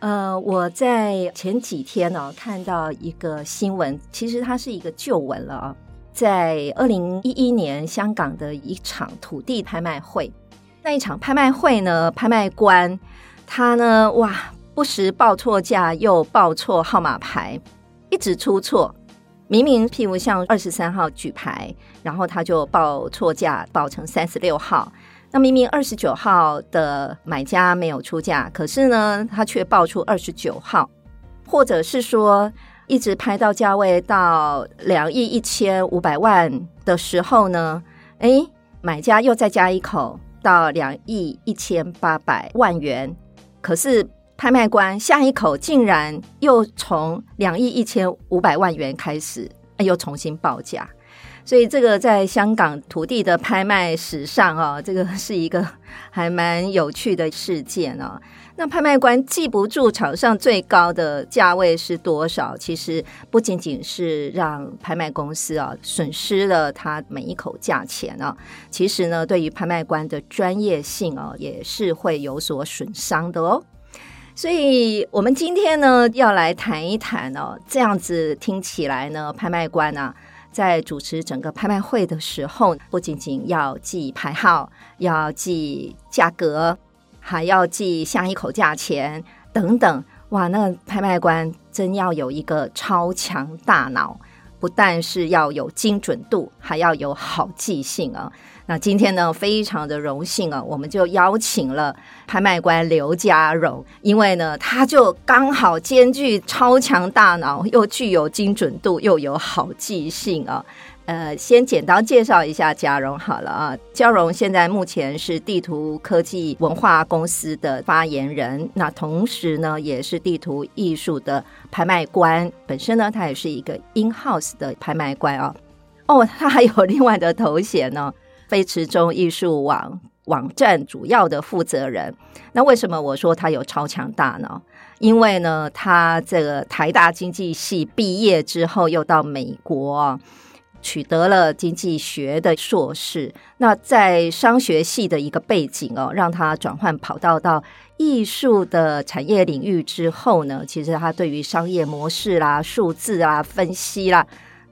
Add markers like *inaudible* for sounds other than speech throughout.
呃，我在前几天呢、哦、看到一个新闻，其实它是一个旧闻了啊。在二零一一年香港的一场土地拍卖会，那一场拍卖会呢，拍卖官他呢，哇，不时报错价，又报错号码牌，一直出错。明明譬如像二十三号举牌，然后他就报错价，报成三十六号。那明明二十九号的买家没有出价，可是呢，他却报出二十九号，或者是说一直拍到价位到两亿一千五百万的时候呢，哎，买家又再加一口到两亿一千八百万元，可是拍卖官下一口竟然又从两亿一千五百万元开始，又重新报价。所以这个在香港土地的拍卖史上啊，*laughs* 这个是一个还蛮有趣的事件啊。那拍卖官记不住场上最高的价位是多少，其实不仅仅是让拍卖公司啊损失了他每一口价钱啊，其实呢，对于拍卖官的专业性啊，也是会有所损伤的哦。所以我们今天呢，要来谈一谈哦，这样子听起来呢，拍卖官啊。在主持整个拍卖会的时候，不仅仅要记牌号，要记价格，还要记下一口价钱等等。哇，那拍卖官真要有一个超强大脑，不但是要有精准度，还要有好记性啊！那今天呢，非常的荣幸啊，我们就邀请了拍卖官刘家荣，因为呢，他就刚好兼具超强大脑，又具有精准度，又有好记性啊。呃，先简单介绍一下家荣好了啊。家荣现在目前是地图科技文化公司的发言人，那同时呢，也是地图艺术的拍卖官。本身呢，他也是一个 in house 的拍卖官啊。哦，他还有另外的头衔呢。飞驰中艺术网网站主要的负责人，那为什么我说他有超强大脑？因为呢，他这个台大经济系毕业之后，又到美国取得了经济学的硕士。那在商学系的一个背景哦，让他转换跑道到艺术的产业领域之后呢，其实他对于商业模式啦、数字啊分析啦。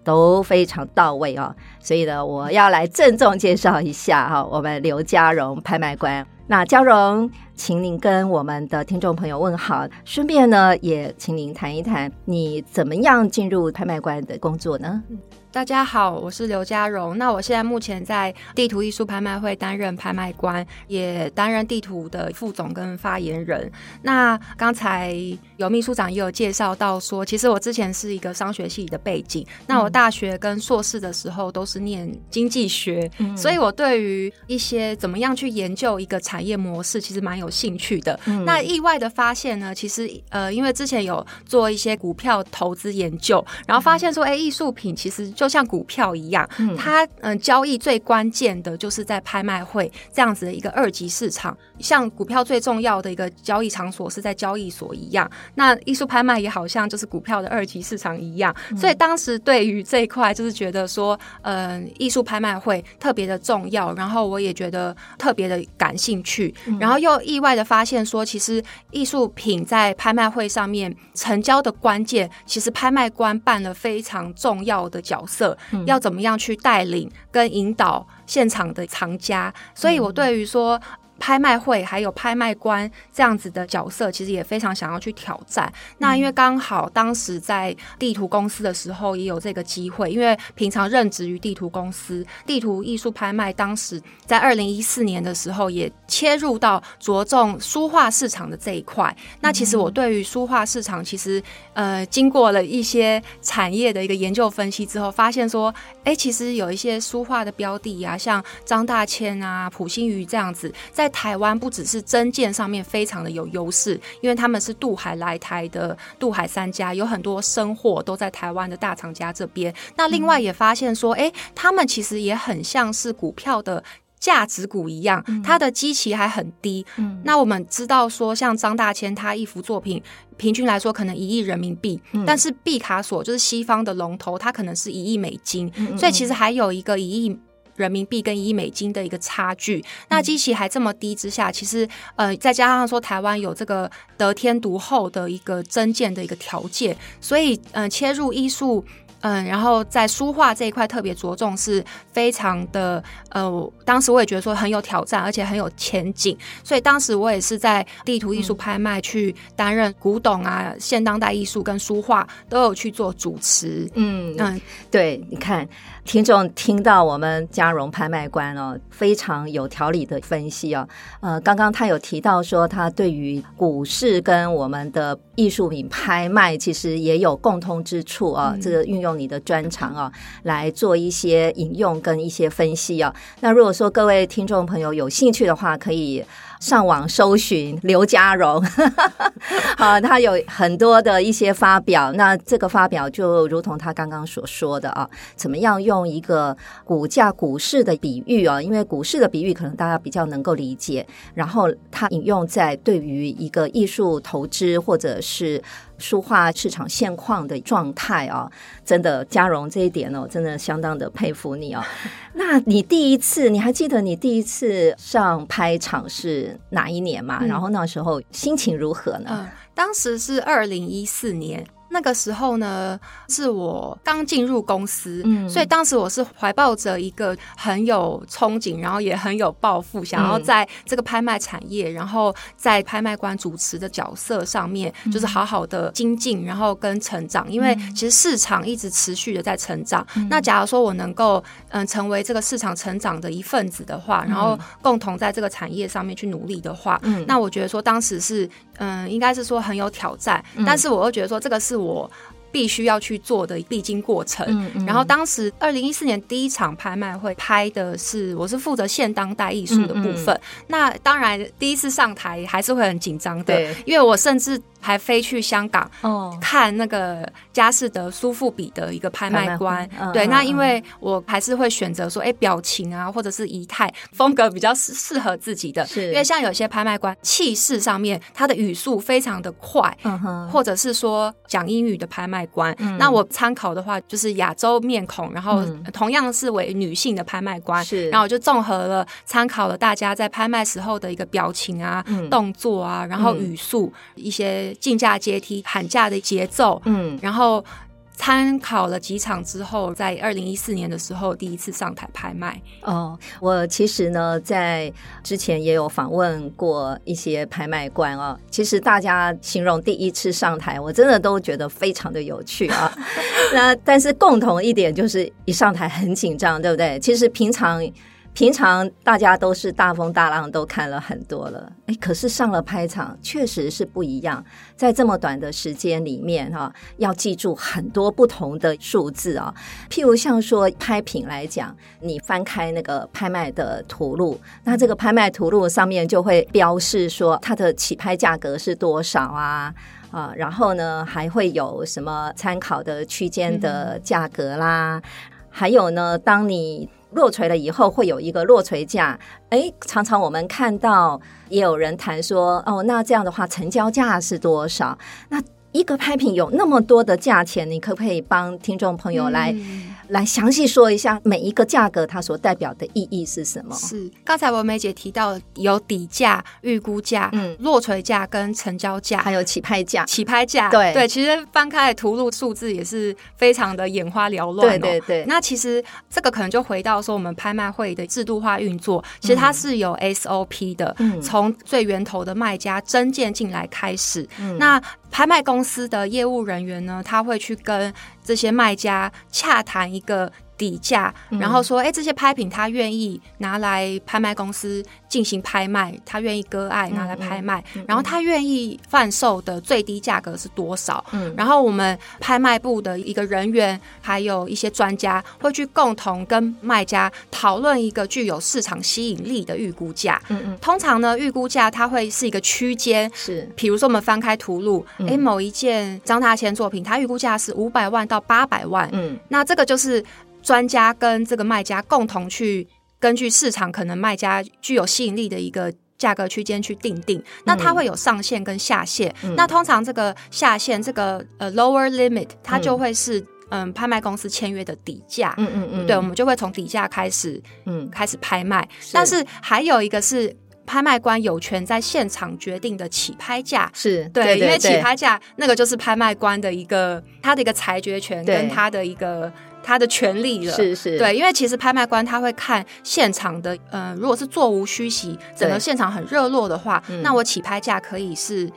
都非常到位哦，所以呢，我要来郑重介绍一下哈，我们刘家荣拍卖官。那家荣，请您跟我们的听众朋友问好，顺便呢，也请您谈一谈你怎么样进入拍卖官的工作呢？大家好，我是刘家荣。那我现在目前在地图艺术拍卖会担任拍卖官，也担任地图的副总跟发言人。那刚才有秘书长也有介绍到说，其实我之前是一个商学系的背景。那我大学跟硕士的时候都是念经济学，嗯、所以我对于一些怎么样去研究一个产业模式，其实蛮有兴趣的。嗯、那意外的发现呢，其实呃，因为之前有做一些股票投资研究，然后发现说，哎、欸，艺术品其实。就像股票一样，它嗯交易最关键的就是在拍卖会这样子的一个二级市场。像股票最重要的一个交易场所是在交易所一样，那艺术拍卖也好像就是股票的二级市场一样。所以当时对于这一块就是觉得说，嗯，艺术拍卖会特别的重要，然后我也觉得特别的感兴趣，然后又意外的发现说，其实艺术品在拍卖会上面成交的关键，其实拍卖官扮了非常重要的角色。色要怎么样去带领跟引导现场的藏家，所以我对于说。拍卖会还有拍卖官这样子的角色，其实也非常想要去挑战。那因为刚好当时在地图公司的时候也有这个机会，因为平常任职于地图公司，地图艺术拍卖当时在二零一四年的时候也切入到着重书画市场的这一块。那其实我对于书画市场，其实呃经过了一些产业的一个研究分析之后，发现说，哎，其实有一些书画的标的啊，像张大千啊、普心畬这样子，在台湾不只是针见上面非常的有优势，因为他们是渡海来台的渡海三家，有很多生货都在台湾的大厂家这边。那另外也发现说，哎、欸，他们其实也很像是股票的。价值股一样，它的基期还很低。嗯，那我们知道说，像张大千他一幅作品，平均来说可能一亿人民币，嗯，但是毕卡索就是西方的龙头，它可能是一亿美金，嗯，所以其实还有一个一亿人民币跟一亿美金的一个差距。嗯，那基期还这么低之下，其实呃，再加上说台湾有这个得天独厚的一个增建的一个条件，所以呃，切入艺术。嗯，然后在书画这一块特别着重，是非常的呃，当时我也觉得说很有挑战，而且很有前景，所以当时我也是在地图艺术拍卖去担任古董啊、现当代艺术跟书画都有去做主持。嗯嗯，对，你看。听众听到我们嘉荣拍卖官哦，非常有条理的分析哦。呃，刚刚他有提到说，他对于股市跟我们的艺术品拍卖其实也有共通之处啊。嗯、这个运用你的专长啊，来做一些引用跟一些分析啊。那如果说各位听众朋友有兴趣的话，可以。上网搜寻刘家荣，*laughs* 啊，他有很多的一些发表。那这个发表就如同他刚刚所说的啊，怎么样用一个股价、股市的比喻啊？因为股市的比喻可能大家比较能够理解。然后他引用在对于一个艺术投资或者是。书画市场现况的状态啊，真的，嘉荣这一点哦，真的相当的佩服你哦。*laughs* 那你第一次，你还记得你第一次上拍场是哪一年吗？嗯、然后那时候心情如何呢？嗯、当时是二零一四年。那个时候呢，是我刚进入公司，嗯，所以当时我是怀抱着一个很有憧憬，然后也很有抱负，想要在这个拍卖产业，然后在拍卖官主持的角色上面，就是好好的精进，然后跟成长。因为其实市场一直持续的在成长。那假如说我能够嗯成为这个市场成长的一份子的话，然后共同在这个产业上面去努力的话，嗯，那我觉得说当时是嗯应该是说很有挑战，但是我又觉得说这个是。我必须要去做的必经过程。嗯嗯、然后当时二零一四年第一场拍卖会拍的是，我是负责现当代艺术的部分。那当然第一次上台还是会很紧张的，对。因为我甚至。还飞去香港哦，看那个佳士得苏富比的一个拍卖官，对，那因为我还是会选择说，哎，表情啊，或者是仪态风格比较适适合自己的，是。因为像有些拍卖官气势上面，他的语速非常的快，或者是说讲英语的拍卖官，那我参考的话就是亚洲面孔，然后同样是为女性的拍卖官，是，然后我就综合了参考了大家在拍卖时候的一个表情啊、动作啊，然后语速一些。竞价阶梯喊价的节奏，嗯，然后参考了几场之后，在二零一四年的时候第一次上台拍卖。哦，我其实呢，在之前也有访问过一些拍卖官啊。其实大家形容第一次上台，我真的都觉得非常的有趣啊。*laughs* 那但是共同一点就是一上台很紧张，对不对？其实平常。平常大家都是大风大浪，都看了很多了，哎，可是上了拍场确实是不一样。在这么短的时间里面，哈，要记住很多不同的数字啊。譬如像说拍品来讲，你翻开那个拍卖的图录，那这个拍卖图录上面就会标示说它的起拍价格是多少啊啊，然后呢还会有什么参考的区间的价格啦，嗯、还有呢，当你。落锤了以后会有一个落锤价，哎，常常我们看到也有人谈说，哦，那这样的话成交价是多少？那一个拍品有那么多的价钱，你可不可以帮听众朋友来？来详细说一下每一个价格它所代表的意义是什么？是刚才文梅姐提到有底价、预估价、嗯，落锤价跟成交价，还有起拍价。起拍价，对对，其实翻开图录数字也是非常的眼花缭乱。对对对。那其实这个可能就回到说我们拍卖会的制度化运作，其实它是有 SOP 的，嗯，从最源头的卖家征件进来开始，嗯，那拍卖公司的业务人员呢，他会去跟这些卖家洽谈一个底价，然后说，哎，这些拍品他愿意拿来拍卖公司进行拍卖，他愿意割爱拿来拍卖，然后他愿意贩售的最低价格是多少？嗯，然后我们拍卖部的一个人员，还有一些专家会去共同跟卖家讨论一个具有市场吸引力的预估价。嗯嗯，通常呢，预估价它会是一个区间，是，比如说我们翻开图录，哎，某一件张大千作品，它预估价是五百万到八百万。嗯，那这个就是。专家跟这个卖家共同去根据市场可能卖家具有吸引力的一个价格区间去定定，那它会有上限跟下限。嗯、那通常这个下限这个呃 lower limit，它就会是嗯、呃、拍卖公司签约的底价。嗯嗯嗯，对，我们就会从底价开始嗯开始拍卖。是但是还有一个是拍卖官有权在现场决定的起拍价。是对，因为起拍价那个就是拍卖官的一个他的一个裁决权跟他的一个。他的权利了，是是，对，因为其实拍卖官他会看现场的，呃，如果是座无虚席，整个现场很热络的话，那我起拍价可以是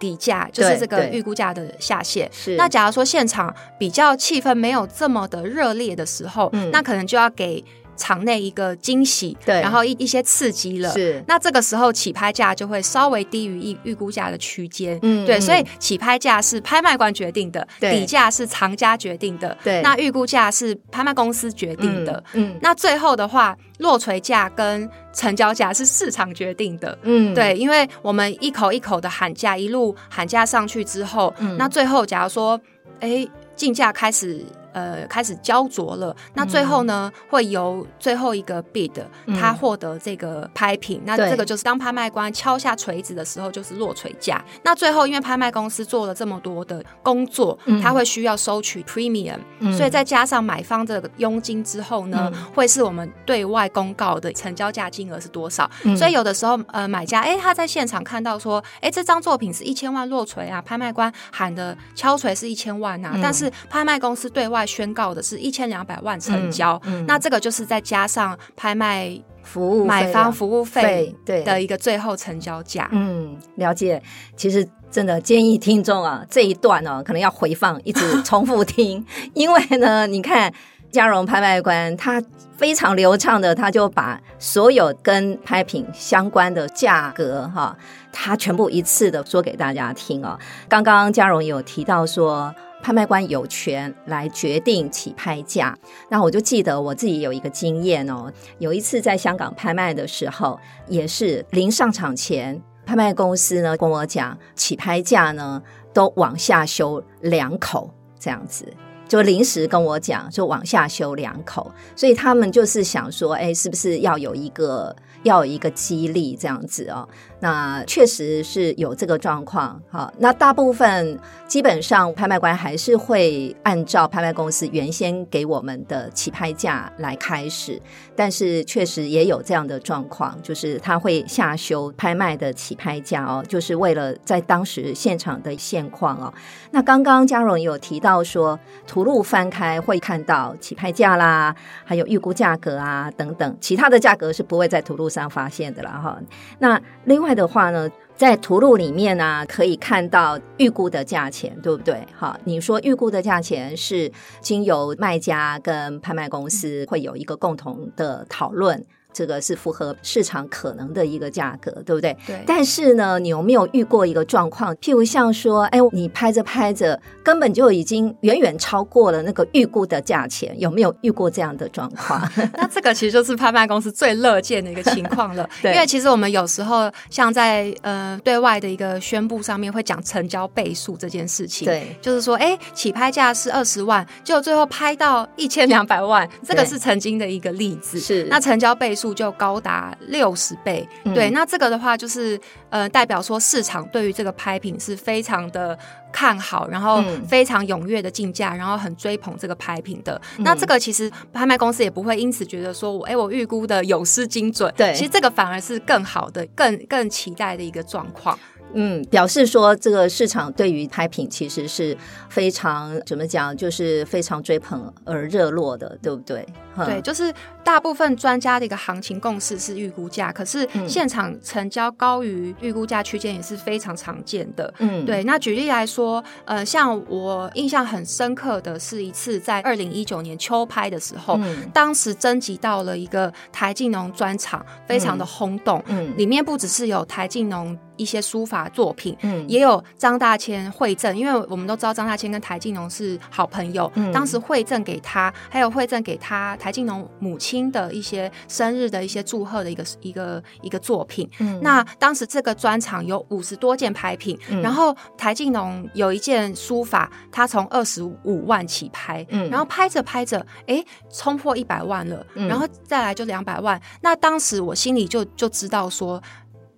底价，就是这个预估价的下限。是，那假如说现场比较气氛没有这么的热烈的时候，嗯、那可能就要给。场内一个惊喜，对，然后一一些刺激了，是。那这个时候起拍价就会稍微低于预预估价的区间，嗯，对。所以起拍价是拍卖官决定的，对底价是藏家决定的，对。那预估价是拍卖公司决定的，嗯。嗯那最后的话，落锤价跟成交价是市场决定的，嗯，对。因为我们一口一口的喊价，一路喊价上去之后，嗯，那最后假如说，哎，竞价开始。呃，开始焦灼了。那最后呢，嗯、会由最后一个 bid，他获得这个拍品。嗯、那这个就是当拍卖官敲下锤子的时候，就是落锤价。那最后，因为拍卖公司做了这么多的工作，嗯、他会需要收取 premium，、嗯、所以再加上买方这个佣金之后呢，嗯、会是我们对外公告的成交价金额是多少。嗯、所以有的时候，呃，买家哎，他在现场看到说，哎，这张作品是一千万落锤啊，拍卖官喊的敲锤是一千万啊，嗯、但是拍卖公司对外。宣告的是一千两百万成交，嗯嗯、那这个就是再加上拍卖服务买方服务费对的一个最后成交价。嗯，了解。其实真的建议听众啊，这一段呢、哦、可能要回放，一直重复听，*laughs* 因为呢，你看嘉荣拍卖官他非常流畅的，他就把所有跟拍品相关的价格哈，他全部一次的说给大家听哦。刚刚嘉荣有提到说。拍卖官有权来决定起拍价。那我就记得我自己有一个经验哦，有一次在香港拍卖的时候，也是临上场前，拍卖公司呢跟我讲，起拍价呢都往下修两口，这样子就临时跟我讲，就往下修两口，所以他们就是想说，哎，是不是要有一个要有一个激励这样子哦？那确实是有这个状况，好，那大部分基本上拍卖官还是会按照拍卖公司原先给我们的起拍价来开始，但是确实也有这样的状况，就是他会下修拍卖的起拍价哦，就是为了在当时现场的现况哦。那刚刚佳荣有提到说，图录翻开会看到起拍价啦，还有预估价格啊等等，其他的价格是不会在图录上发现的了哈。那另外。外的话呢，在图录里面呢、可以看到预估的价钱，对不对？好，你说预估的价钱是经由卖家跟拍卖公司会有一个共同的讨论。这个是符合市场可能的一个价格，对不对？对。但是呢，你有没有遇过一个状况？譬如像说，哎，你拍着拍着，根本就已经远远超过了那个预估的价钱，有没有遇过这样的状况？*laughs* 那这个其实就是拍卖公司最乐见的一个情况了。*laughs* 对。因为其实我们有时候像在呃对外的一个宣布上面会讲成交倍数这件事情。对。就是说，哎，起拍价是二十万，就最后拍到一千两百万，这个是曾经的一个例子。是。那成交倍数。就高达六十倍，嗯、对，那这个的话就是呃，代表说市场对于这个拍品是非常的看好，然后非常踊跃的竞价，然后很追捧这个拍品的。嗯、那这个其实拍卖公司也不会因此觉得说我哎，我预估的有失精准，对，其实这个反而是更好的、更更期待的一个状况。嗯，表示说这个市场对于拍品其实是非常怎么讲，就是非常追捧而热络的，对不对？对，就是大部分专家的一个行情共识是预估价，可是现场成交高于预估价区间也是非常常见的。嗯，对。那举例来说，呃，像我印象很深刻的是一次在二零一九年秋拍的时候，嗯、当时征集到了一个台静农专场，非常的轰动。嗯，里面不只是有台静农。一些书法作品，嗯，也有张大千会赠，因为我们都知道张大千跟台静农是好朋友，嗯，当时会赠给他，还有会赠给他台静农母亲的一些生日的一些祝贺的一个一个一个作品，嗯，那当时这个专场有五十多件拍品，嗯，然后台静农有一件书法，他从二十五万起拍，嗯，然后拍着拍着，哎，冲破一百万了，嗯，然后再来就两百万，那当时我心里就就知道说。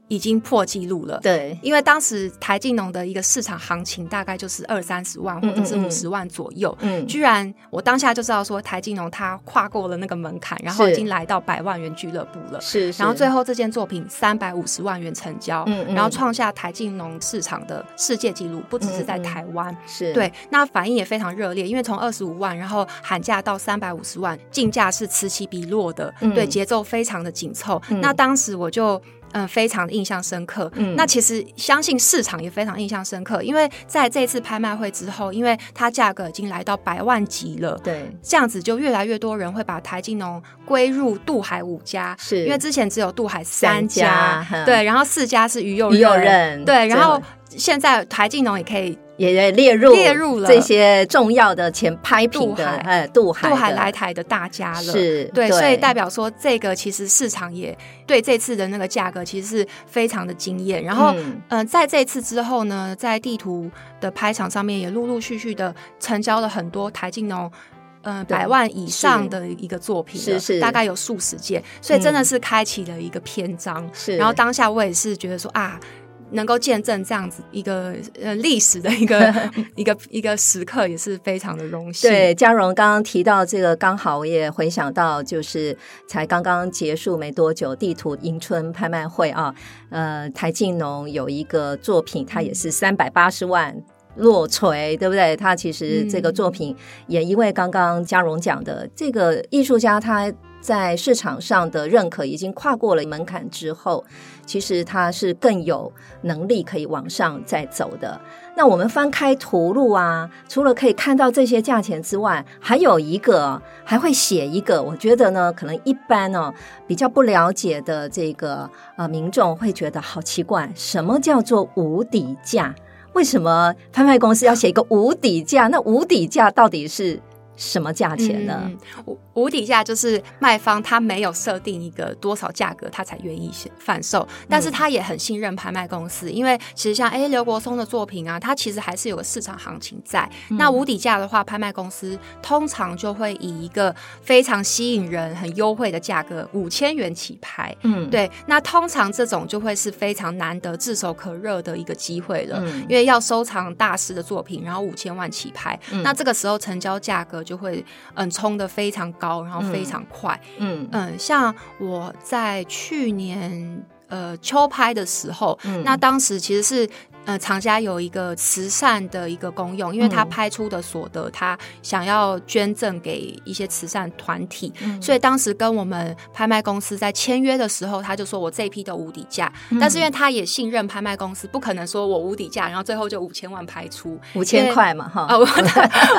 已经破纪录了，对，因为当时台进农的一个市场行情大概就是二三十万或者是五十万左右，嗯，居然我当下就知道说台进农它跨过了那个门槛，然后已经来到百万元俱乐部了，是，然后最后这件作品三百五十万元成交，嗯，然后创下台进农市场的世界纪录，不只是在台湾，是。对，那反应也非常热烈，因为从二十五万然后喊价到三百五十万，竞价是此起彼落的，对，节奏非常的紧凑，那当时我就。嗯，非常的印象深刻。嗯，那其实相信市场也非常印象深刻，因为在这次拍卖会之后，因为它价格已经来到百万级了，对，这样子就越来越多人会把台金农归入渡海五家，是因为之前只有渡海三家，三家对，然后四家是于右任，于右任对，然后现在台金农也可以。也列入列入了这些重要的前拍品的，呃，渡海渡海来台的大家了，是对，所以代表说这个其实市场也对这次的那个价格其实是非常的惊艳。然后，嗯、呃，在这次之后呢，在地图的拍场上面也陆陆续续的成交了很多台静农，嗯、呃，百万以上的一个作品，是是，大概有数十件，所以真的是开启了一个篇章。是，然后当下我也是觉得说啊。能够见证这样子一个呃历史的一个 *laughs* 一个一个时刻，也是非常的荣幸。对，嘉荣刚刚提到这个，刚好我也回想到，就是才刚刚结束没多久，地图迎春拍卖会啊，呃，台静农有一个作品，它也是三百八十万落锤，对不对？他其实这个作品也因为刚刚嘉荣讲的这个艺术家他。在市场上的认可已经跨过了门槛之后，其实他是更有能力可以往上再走的。那我们翻开图录啊，除了可以看到这些价钱之外，还有一个还会写一个，我觉得呢，可能一般呢、哦、比较不了解的这个呃民众会觉得好奇怪，什么叫做无底价？为什么拍卖公司要写一个无底价？那无底价到底是什么价钱呢？嗯无底价就是卖方他没有设定一个多少价格，他才愿意贩售，但是他也很信任拍卖公司，因为其实像哎刘国松的作品啊，它其实还是有个市场行情在。嗯、那无底价的话，拍卖公司通常就会以一个非常吸引人、很优惠的价格五千元起拍。嗯，对。那通常这种就会是非常难得、炙手可热的一个机会了，嗯、因为要收藏大师的作品，然后五千万起拍，嗯、那这个时候成交价格就会嗯冲的非常高。然后非常快，嗯嗯，像我在去年呃秋拍的时候，嗯，那当时其实是。呃，厂家有一个慈善的一个功用，因为他拍出的所得，他想要捐赠给一些慈善团体，嗯、所以当时跟我们拍卖公司在签约的时候，他就说我这一批都无底价，嗯、但是因为他也信任拍卖公司，不可能说我无底价，然后最后就五千万拍出。五千块嘛，哈，哦，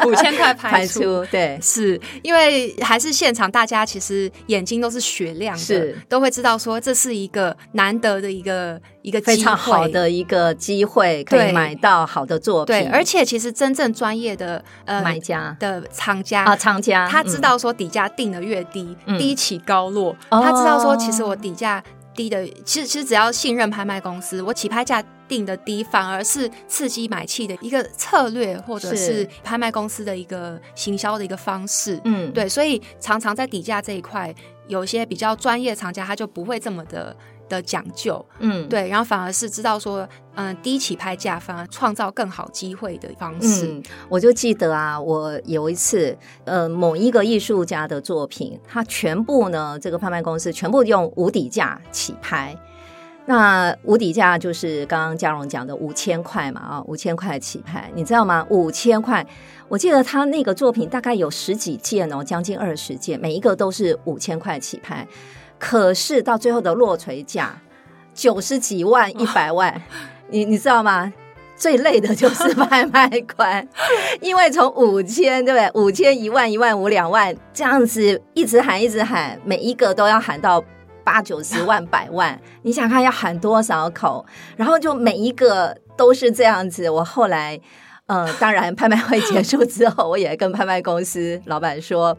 五千块拍出，对，是因为还是现场，大家其实眼睛都是雪亮的，都会知道说这是一个难得的一个。一个非常好的一个机会，可以买到好的作品。对，而且其实真正专业的呃买家的藏家啊，藏家他知道说底价定的越低，低起高落。他知道说其实我底价低的，其实其实只要信任拍卖公司，我起拍价定的低，反而是刺激买气的一个策略，或者是拍卖公司的一个行销的一个方式。嗯，对，所以常常在底价这一块，有一些比较专业藏家，他就不会这么的。的讲究，嗯，对，然后反而是知道说，嗯，低起拍价反而创造更好机会的方式。嗯，我就记得啊，我有一次，呃，某一个艺术家的作品，他全部呢，这个拍卖公司全部用无底价起拍。那无底价就是刚刚嘉荣讲的五千块嘛，啊，五千块起拍，你知道吗？五千块，我记得他那个作品大概有十几件哦，将近二十件，每一个都是五千块起拍。可是到最后的落槌价九十几万、一百万，你你知道吗？最累的就是拍卖官，*laughs* 因为从五千对不对？五千、一万、一万五、两万这样子一直喊、一直喊，每一个都要喊到。八九十万、*laughs* 百万，你想看要喊多少口？然后就每一个都是这样子。我后来，嗯，当然拍卖会结束之后，我也跟拍卖公司老板说：“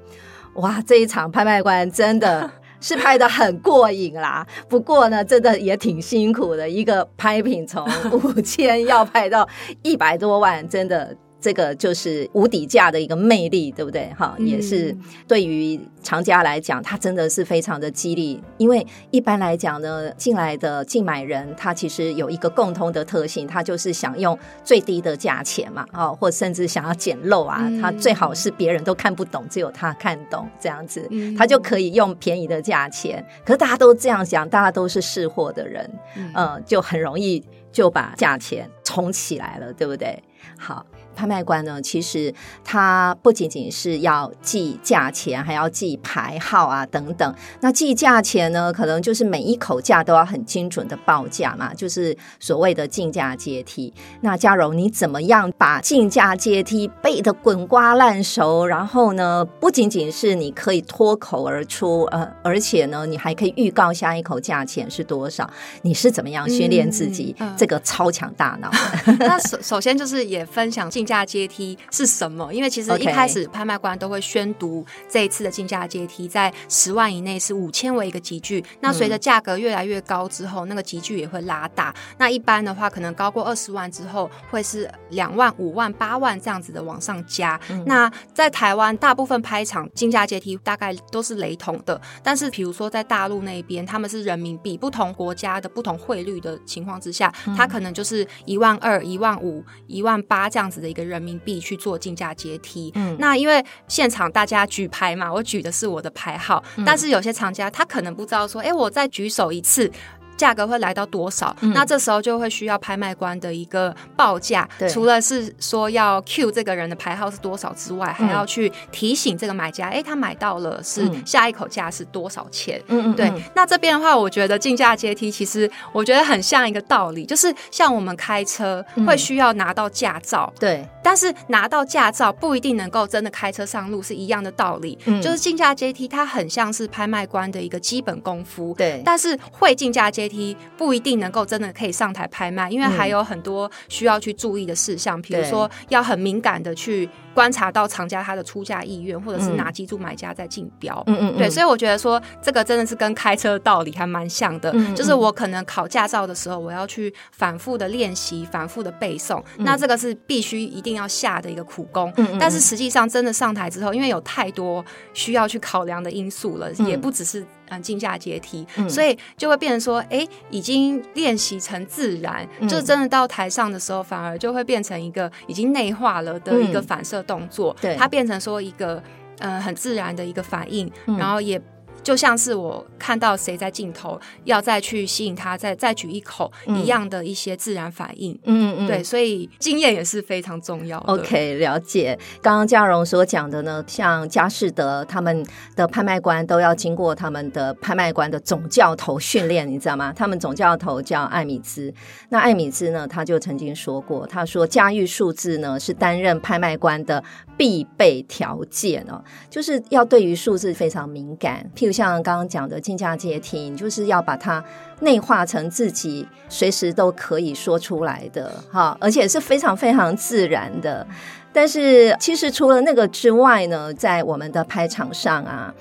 哇，这一场拍卖官真的是拍的很过瘾啦。不过呢，真的也挺辛苦的，一个拍品从五千要拍到一百多万，真的。”这个就是无底价的一个魅力，对不对？哈，也是对于藏家来讲，它真的是非常的激励。因为一般来讲呢，进来的竞买人，他其实有一个共通的特性，他就是想用最低的价钱嘛，哦，*laughs* 或甚至想要捡漏啊，他最好是别人都看不懂，只有他看懂，这样子，他就可以用便宜的价钱。可是大家都这样想，大家都是识货的人，嗯，就很容易就把价钱冲起来了，对不对？好。拍卖官呢，其实他不仅仅是要记价钱，还要记牌号啊等等。那记价钱呢，可能就是每一口价都要很精准的报价嘛，就是所谓的竞价阶梯。那佳蓉，你怎么样把竞价阶梯背得滚瓜烂熟？然后呢，不仅仅是你可以脱口而出，呃，而且呢，你还可以预告下一口价钱是多少？你是怎么样训练自己这个超强大脑？*laughs* 那首首先就是也分享竞价阶梯是什么？因为其实一开始拍卖官都会宣读这一次的竞价阶梯，在十万以内是五千为一个集聚。那随着价格越来越高之后，那个集聚也会拉大。那一般的话，可能高过二十万之后，会是两万、五万、八万这样子的往上加。嗯、那在台湾，大部分拍场竞价阶梯大概都是雷同的。但是，比如说在大陆那边，他们是人民币不同国家的不同汇率的情况之下，它可能就是一万二、一万五、一万八这样子的一个。人民币去做竞价阶梯，嗯，那因为现场大家举牌嘛，我举的是我的牌号，嗯，但是有些厂家他可能不知道说，哎，我再举手一次。价格会来到多少？嗯、那这时候就会需要拍卖官的一个报价。对除了是说要 Q 这个人的牌号是多少之外，嗯、还要去提醒这个买家，哎，他买到了是下一口价是多少钱？嗯对。嗯那这边的话，我觉得竞价阶梯其实我觉得很像一个道理，就是像我们开车会需要拿到驾照，对、嗯。但是拿到驾照不一定能够真的开车上路，是一样的道理。嗯。就是竞价阶梯，它很像是拍卖官的一个基本功夫。对。但是会竞价阶梯不一定能够真的可以上台拍卖，因为还有很多需要去注意的事项，比如说要很敏感的去观察到藏家他的出价意愿，或者是哪几组买家在竞标。嗯嗯，对，所以我觉得说这个真的是跟开车的道理还蛮像的，嗯嗯，就是我可能考驾照的时候，我要去反复的练习，反复的背诵，嗯、那这个是必须一定要下的一个苦功。嗯嗯，但是实际上真的上台之后，因为有太多需要去考量的因素了，嗯、也不只是。嗯，竞价阶梯，嗯、所以就会变成说，哎、欸，已经练习成自然，嗯、就是真的到台上的时候，反而就会变成一个已经内化了的一个反射动作，嗯、对，它变成说一个呃很自然的一个反应，嗯、然后也。就像是我看到谁在镜头，要再去吸引他，再再举一口一样的一些自然反应。嗯嗯，对，所以经验也是非常重要的。OK，了解。刚刚嘉荣所讲的呢，像佳士得他们的拍卖官都要经过他们的拍卖官的总教头训练，你知道吗？他们总教头叫艾米兹。那艾米兹呢，他就曾经说过，他说驾驭数字呢是担任拍卖官的必备条件哦，就是要对于数字非常敏感。譬如就像刚刚讲的竞价阶梯，就是要把它内化成自己随时都可以说出来的哈，而且是非常非常自然的。但是其实除了那个之外呢，在我们的拍场上啊，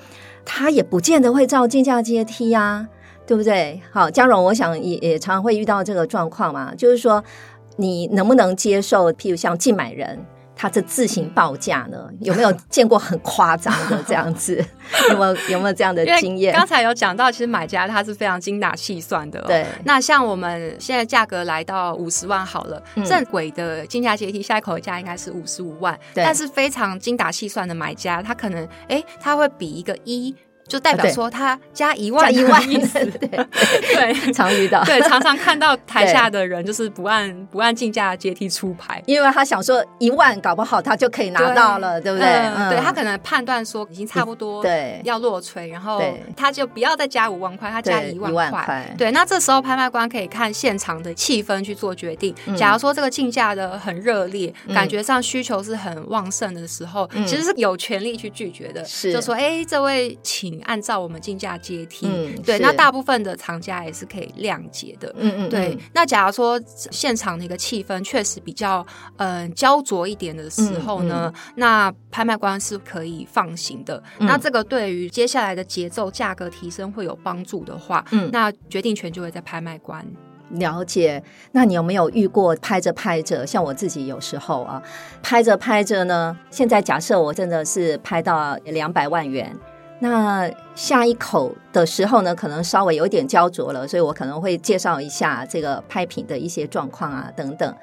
他也不见得会照竞价阶梯啊，对不对？好，佳蓉，我想也也常常会遇到这个状况嘛，就是说你能不能接受？譬如像竞买人。他这自行报价呢，有没有见过很夸张的这样子？*laughs* 有没有有没有这样的经验？刚才有讲到，其实买家他是非常精打细算的、哦。对，那像我们现在价格来到五十万好了，嗯、正轨的竞价阶梯下一口价应该是五十五万，但是非常精打细算的买家，他可能哎，他会比一个一。就代表说他加一万加一万意思。对 *laughs* 对，常遇到，对，常常看到 *laughs* 台下的人就是不按不按竞价阶梯出牌，因为他想说一万搞不好他就可以拿到了，对，不对？对他可能判断说已经差不多，对，要落锤，然后他就不要再加五万块，他加一万块。对，那这时候拍卖官可以看现场的气氛去做决定。嗯、假如说这个竞价的很热烈，嗯、感觉上需求是很旺盛的时候，嗯、其实是有权利去拒绝的，是。就说哎，这位请按照我们竞价阶梯。嗯、对，那大部分的藏家也是可以谅解的。嗯嗯，对。那假如说现场的一个气氛确实比较嗯、呃、焦灼一点的时候呢，嗯嗯、那拍卖官是可以放行的。嗯、那这个对于接下来的节奏、价格提升会有帮助的话，嗯，那决定权就会在拍卖官。了解。那你有没有遇过拍着拍着，像我自己有时候啊，拍着拍着呢，现在假设我真的是拍到两百万元，那下一口的时候呢，可能稍微有点焦灼了，所以我可能会介绍一下这个拍品的一些状况啊，等等。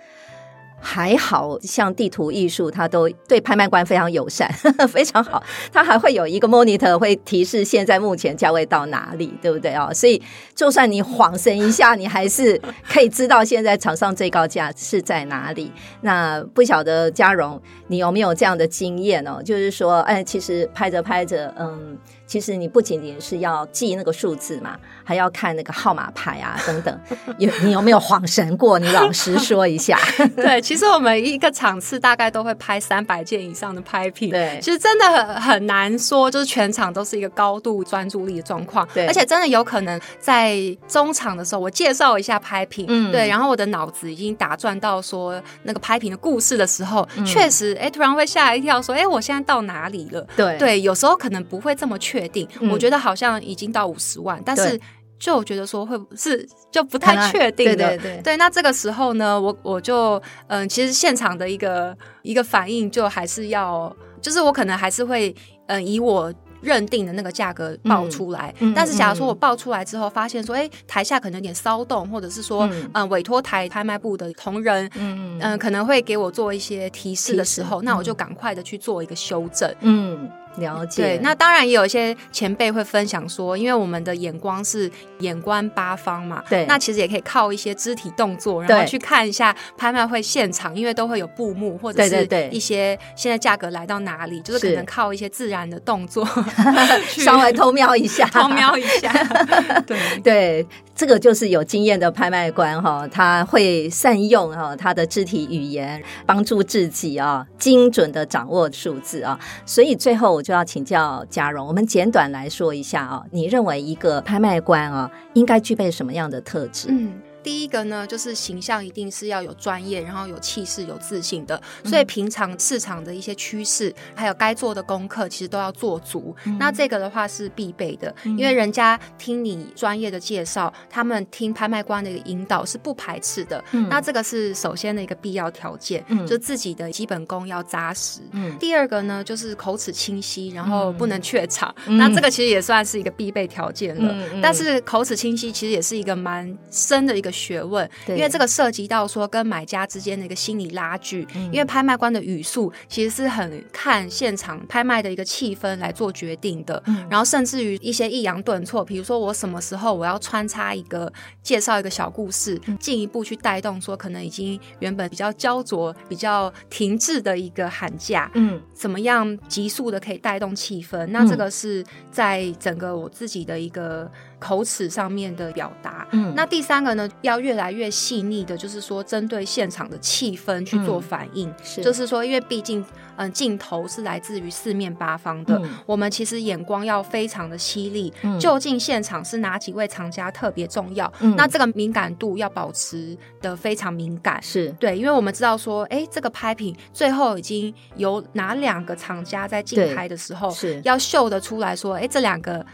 还好像地图艺术，它都对拍卖官非常友善，呵呵，非常好。它还会有一个 monitor 会提示现在目前价位到哪里，对不对啊？所以就算你恍神一下，你还是可以知道现在场上最高价是在哪里。那不晓得嘉荣，你有没有这样的经验哦？就是说，哎，其实拍着拍着，嗯。其实你不仅仅是要记那个数字嘛，还要看那个号码牌啊等等。*laughs* 有你有没有恍神过？你老实说一下。*laughs* 对，其实我们一个场次大概都会拍三百件以上的拍品。对，其实真的很难说，就是全场都是一个高度专注力的状况。对，而且真的有可能在中场的时候，我介绍一下拍品，嗯，对，然后我的脑子已经打转到说那个拍品的故事的时候，嗯、确实，哎，突然会吓一跳，说，哎，我现在到哪里了？对，对，有时候可能不会这么确。确定，我觉得好像已经到五十万，嗯、但是就觉得说会是就不太确定的。对对对，对，那这个时候呢，我我就嗯，其实现场的一个一个反应就还是要，就是我可能还是会嗯，以我认定的那个价格报出来。嗯、但是假如说我报出来之后，发现说，哎、欸，台下可能有点骚动，或者是说，嗯，嗯，委托台拍卖部的同仁，嗯嗯，可能会给我做一些提示的时候，那我就赶快的去做一个修正。嗯。了解，对，那当然也有一些前辈会分享说，因为我们的眼光是眼观八方嘛，对，那其实也可以靠一些肢体动作，然后去看一下拍卖会现场，因为都会有布幕或者是一些现在价格来到哪里，就是可能靠一些自然的动作，*laughs* *laughs* 稍微偷瞄一下，偷瞄一下，*laughs* 对对。这个就是有经验的拍卖官哈，他会善用哈他的肢体语言，帮助自己啊精准的掌握数字啊。所以最后我就要请教嘉荣，我们简短来说一下啊，你认为一个拍卖官啊应该具备什么样的特质？嗯。第一个呢，就是形象一定是要有专业，然后有气势、有自信的。所以平常市场的一些趋势，还有该做的功课，其实都要做足。嗯、那这个的话是必备的，嗯、因为人家听你专业的介绍，他们听拍卖官的一个引导是不排斥的。嗯、那这个是首先的一个必要条件，嗯、就自己的基本功要扎实。嗯、第二个呢，就是口齿清晰，然后不能怯场。嗯、那这个其实也算是一个必备条件了。但是口齿清晰其实也是一个蛮深的一个。学问，因为这个涉及到说跟买家之间的一个心理拉锯，嗯、因为拍卖官的语速其实是很看现场拍卖的一个气氛来做决定的，嗯、然后甚至于一些抑扬顿挫，比如说我什么时候我要穿插一个介绍一个小故事，嗯、进一步去带动说可能已经原本比较焦灼、比较停滞的一个喊价，嗯，怎么样急速的可以带动气氛？那这个是在整个我自己的一个。口齿上面的表达，嗯，那第三个呢，要越来越细腻的，就是说针对现场的气氛去做反应，嗯、是，就是说，因为毕竟，嗯、呃，镜头是来自于四面八方的，嗯、我们其实眼光要非常的犀利，嗯、究竟现场是哪几位藏家特别重要？嗯、那这个敏感度要保持的非常敏感，是。对，因为我们知道说，哎、欸，这个拍品最后已经有哪两个厂家在竞拍的时候，是要秀得出来说，哎、欸，这两个。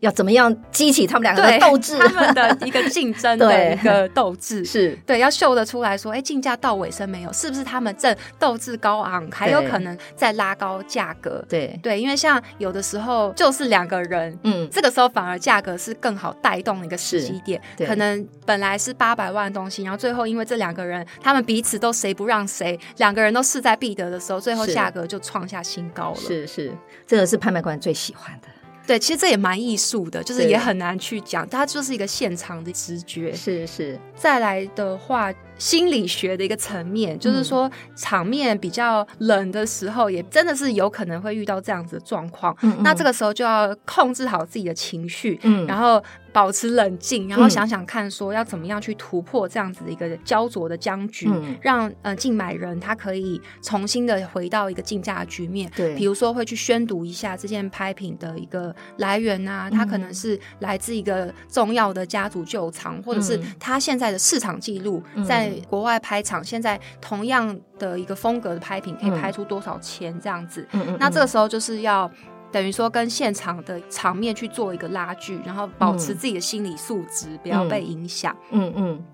要怎么样激起他们两个的斗志？他们的一个竞争的一个斗志是对，要秀得出来说，哎，竞价到尾声没有？是不是他们正斗志高昂，还有可能在拉高价格？对对，因为像有的时候就是两个人，嗯，这个时候反而价格是更好带动的一个时机点。可能本来是八百万的东西，然后最后因为这两个人他们彼此都谁不让谁，两个人都势在必得的时候，最后价格就创下新高了。是是，这个是拍卖官最喜欢的。对，其实这也蛮艺术的，就是也很难去讲，它就是一个现场的直觉。是是，再来的话。心理学的一个层面，就是说场面比较冷的时候，也真的是有可能会遇到这样子的状况。嗯嗯，那这个时候就要控制好自己的情绪，嗯，然后保持冷静，然后想想看，说要怎么样去突破这样子的一个焦灼的僵局，嗯、让呃竞买人他可以重新的回到一个竞价的局面。对，比如说会去宣读一下这件拍品的一个来源啊，它可能是来自一个重要的家族旧藏，或者是他现在的市场记录在。国外拍场，现在同样的一个风格的拍品可以拍出多少钱这样子？嗯嗯，那这个时候就是要等于说跟现场的场面去做一个拉锯，然后保持自己的心理素质，嗯、不要被影响。嗯嗯。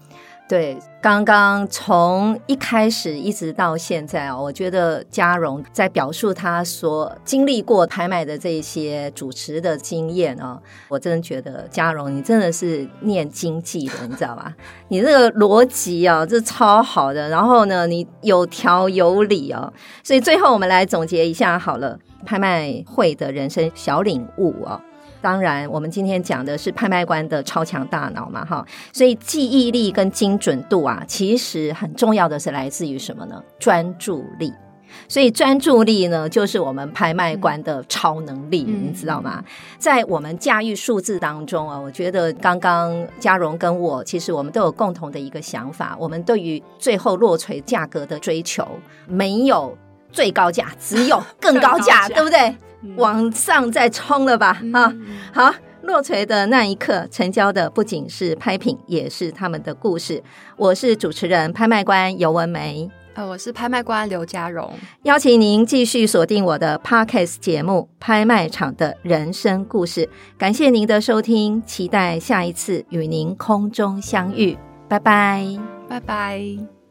对，刚刚从一开始一直到现在哦，我觉得嘉荣在表述他所经历过拍卖的这些主持的经验哦，我真的觉得嘉荣你真的是念经济的，你知道吧？*laughs* 你这个逻辑啊，这超好的，然后呢，你有条有理哦，所以最后我们来总结一下好了，拍卖会的人生小领悟啊、哦。当然，我们今天讲的是拍卖官的超强大脑嘛，哈，所以记忆力跟精准度啊，其实很重要的是来自于什么呢？专注力。所以专注力呢，就是我们拍卖官的超能力，嗯、你知道吗？在我们驾驭数字当中啊，我觉得刚刚嘉荣跟我，其实我们都有共同的一个想法，我们对于最后落锤价格的追求，没有最高价，只有更高价，*laughs* 高对不对？往上再冲了吧，啊、嗯，好，落锤的那一刻，成交的不仅是拍品，也是他们的故事。我是主持人、拍卖官尤文梅，呃，我是拍卖官刘佳荣，邀请您继续锁定我的 Podcast 节目《拍卖场的人生故事》，感谢您的收听，期待下一次与您空中相遇，拜拜，拜拜。